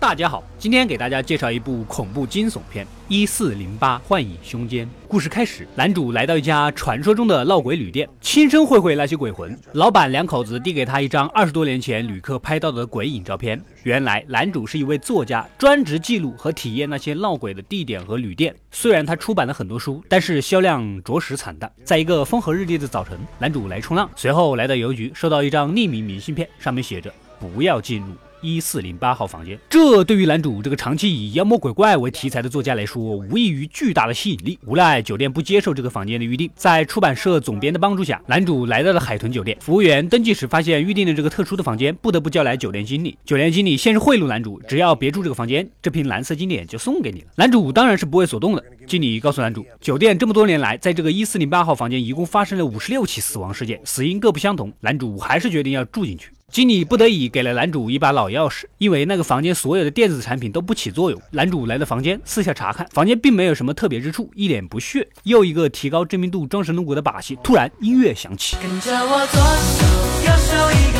大家好，今天给大家介绍一部恐怖惊悚片《一四零八幻影凶间》。故事开始，男主来到一家传说中的闹鬼旅店，亲身会会那些鬼魂。老板两口子递给他一张二十多年前旅客拍到的鬼影照片。原来，男主是一位作家，专职记录和体验那些闹鬼的地点和旅店。虽然他出版了很多书，但是销量着实惨淡。在一个风和日丽的早晨，男主来冲浪，随后来到邮局，收到一张匿名明信片，上面写着“不要进入”。一四零八号房间，这对于男主这个长期以妖魔鬼怪为题材的作家来说，无异于巨大的吸引力。无奈酒店不接受这个房间的预定，在出版社总编的帮助下，男主来到了海豚酒店。服务员登记时发现预定的这个特殊的房间，不得不叫来酒店经理。酒店经理先是贿赂男主，只要别住这个房间，这瓶蓝色经典就送给你了。男主当然是不为所动的。经理告诉男主，酒店这么多年来，在这个一四零八号房间一共发生了五十六起死亡事件，死因各不相同。男主还是决定要住进去。经理不得已给了男主一把老钥匙，因为那个房间所有的电子产品都不起作用。男主来到房间，四下查看，房间并没有什么特别之处，一脸不屑。又一个提高知名度、装神弄鬼的把戏，突然音乐响起。跟着我左手右手一个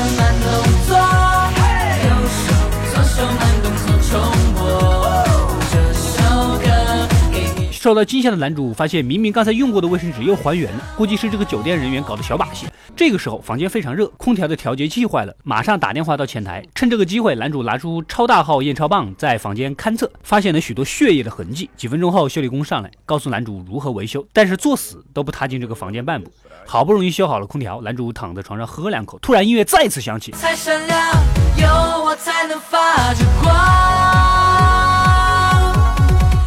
受到惊吓的男主发现，明明刚才用过的卫生纸又还原了，估计是这个酒店人员搞的小把戏。这个时候，房间非常热，空调的调节器坏了，马上打电话到前台。趁这个机会，男主拿出超大号验钞棒，在房间勘测，发现了许多血液的痕迹。几分钟后，修理工上来，告诉男主如何维修，但是作死都不踏进这个房间半步。好不容易修好了空调，男主躺在床上喝两口，突然音乐再次响起。才闪亮，有我才能发着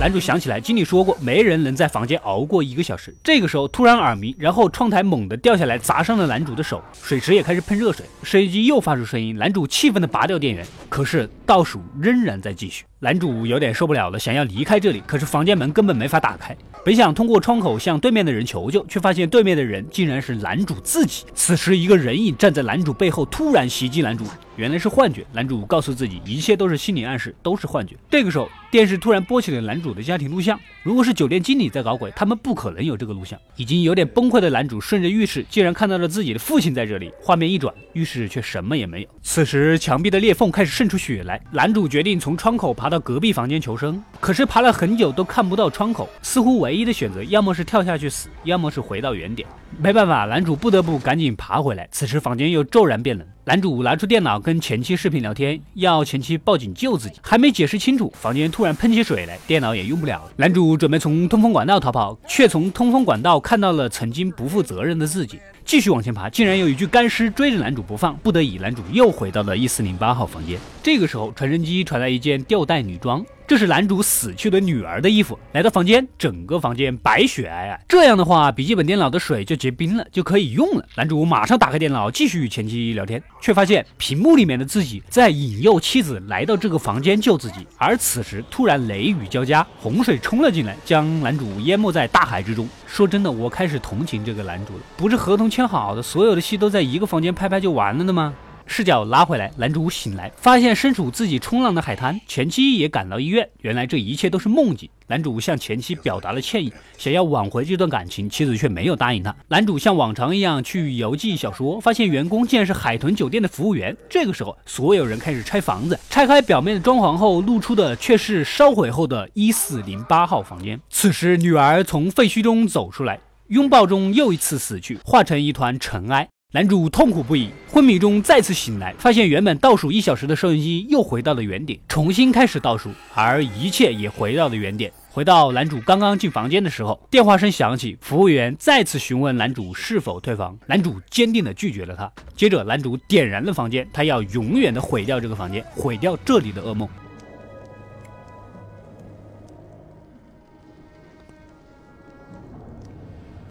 男主想起来，经理说过，没人能在房间熬过一个小时。这个时候突然耳鸣，然后窗台猛地掉下来，砸伤了男主的手。水池也开始喷热水，摄影机又发出声音。男主气愤地拔掉电源，可是倒数仍然在继续。男主有点受不了了，想要离开这里，可是房间门根本没法打开。本想通过窗口向对面的人求救，却发现对面的人竟然是男主自己。此时，一个人影站在男主背后，突然袭击男主。原来是幻觉。男主告诉自己，一切都是心理暗示，都是幻觉。这个时候，电视突然播起了男主的家庭录像。如果是酒店经理在搞鬼，他们不可能有这个录像。已经有点崩溃的男主顺着浴室，竟然看到了自己的父亲在这里。画面一转，浴室却什么也没有。此时，墙壁的裂缝开始渗出血来。男主决定从窗口爬到隔壁房间求生，可是爬了很久都看不到窗口。似乎唯一的选择，要么是跳下去死，要么是回到原点。没办法，男主不得不赶紧爬回来。此时，房间又骤然变冷。男主拿出电脑跟前妻视频聊天，要前妻报警救自己。还没解释清楚，房间突然喷起水来，电脑也用不了了。男主准备从通风管道逃跑，却从通风管道看到了曾经不负责任的自己。继续往前爬，竟然有一具干尸追着男主不放。不得已，男主又回到了一四零八号房间。这个时候，传真机传来一件吊带女装。这是男主死去的女儿的衣服。来到房间，整个房间白雪皑皑。这样的话，笔记本电脑的水就结冰了，就可以用了。男主马上打开电脑，继续与前妻聊天，却发现屏幕里面的自己在引诱妻子来到这个房间救自己。而此时，突然雷雨交加，洪水冲了进来，将男主淹没在大海之中。说真的，我开始同情这个男主了。不是合同签好的，所有的戏都在一个房间拍拍就完了的吗？视角拉回来，男主醒来，发现身处自己冲浪的海滩，前妻也赶到医院。原来这一切都是梦境。男主向前妻表达了歉意，想要挽回这段感情，妻子却没有答应他。男主像往常一样去邮寄小说，发现员工竟然是海豚酒店的服务员。这个时候，所有人开始拆房子，拆开表面的装潢后，露出的却是烧毁后的一四零八号房间。此时，女儿从废墟中走出来，拥抱中又一次死去，化成一团尘埃。男主痛苦不已，昏迷中再次醒来，发现原本倒数一小时的收音机又回到了原点，重新开始倒数，而一切也回到了原点。回到男主刚刚进房间的时候，电话声响起，服务员再次询问男主是否退房，男主坚定地拒绝了他。接着，男主点燃了房间，他要永远的毁掉这个房间，毁掉这里的噩梦。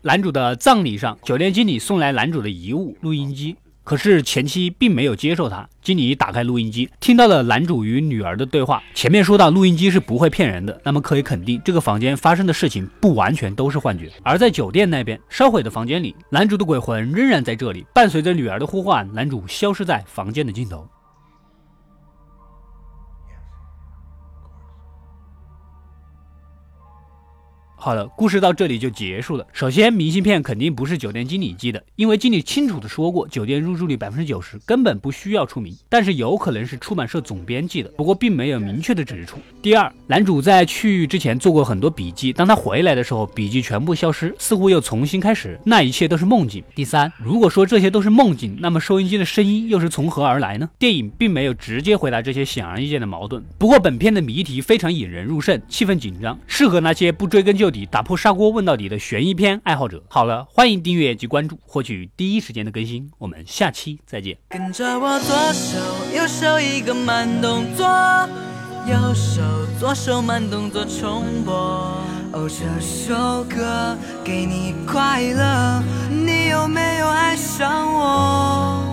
男主的葬礼上，酒店经理送来男主的遗物——录音机。可是前妻并没有接受他。经理打开录音机，听到了男主与女儿的对话。前面说到，录音机是不会骗人的，那么可以肯定，这个房间发生的事情不完全都是幻觉。而在酒店那边烧毁的房间里，男主的鬼魂仍然在这里，伴随着女儿的呼唤，男主消失在房间的尽头。好了，故事到这里就结束了。首先，明信片肯定不是酒店经理寄的，因为经理清楚的说过，酒店入住率百分之九十，根本不需要出名。但是有可能是出版社总编寄的，不过并没有明确的指出。第二，男主在去之前做过很多笔记，当他回来的时候，笔记全部消失，似乎又重新开始，那一切都是梦境。第三，如果说这些都是梦境，那么收音机的声音又是从何而来呢？电影并没有直接回答这些显而易见的矛盾。不过本片的谜题非常引人入胜，气氛紧张，适合那些不追根究底、打破砂锅问到底的悬疑片爱好者。好了，欢迎订阅及关注，获取第一时间的更新。我们下期再见。跟着我左手右手一个慢动作，右手左手慢动作重播。哦，这首歌给你快乐，你有没有爱上我？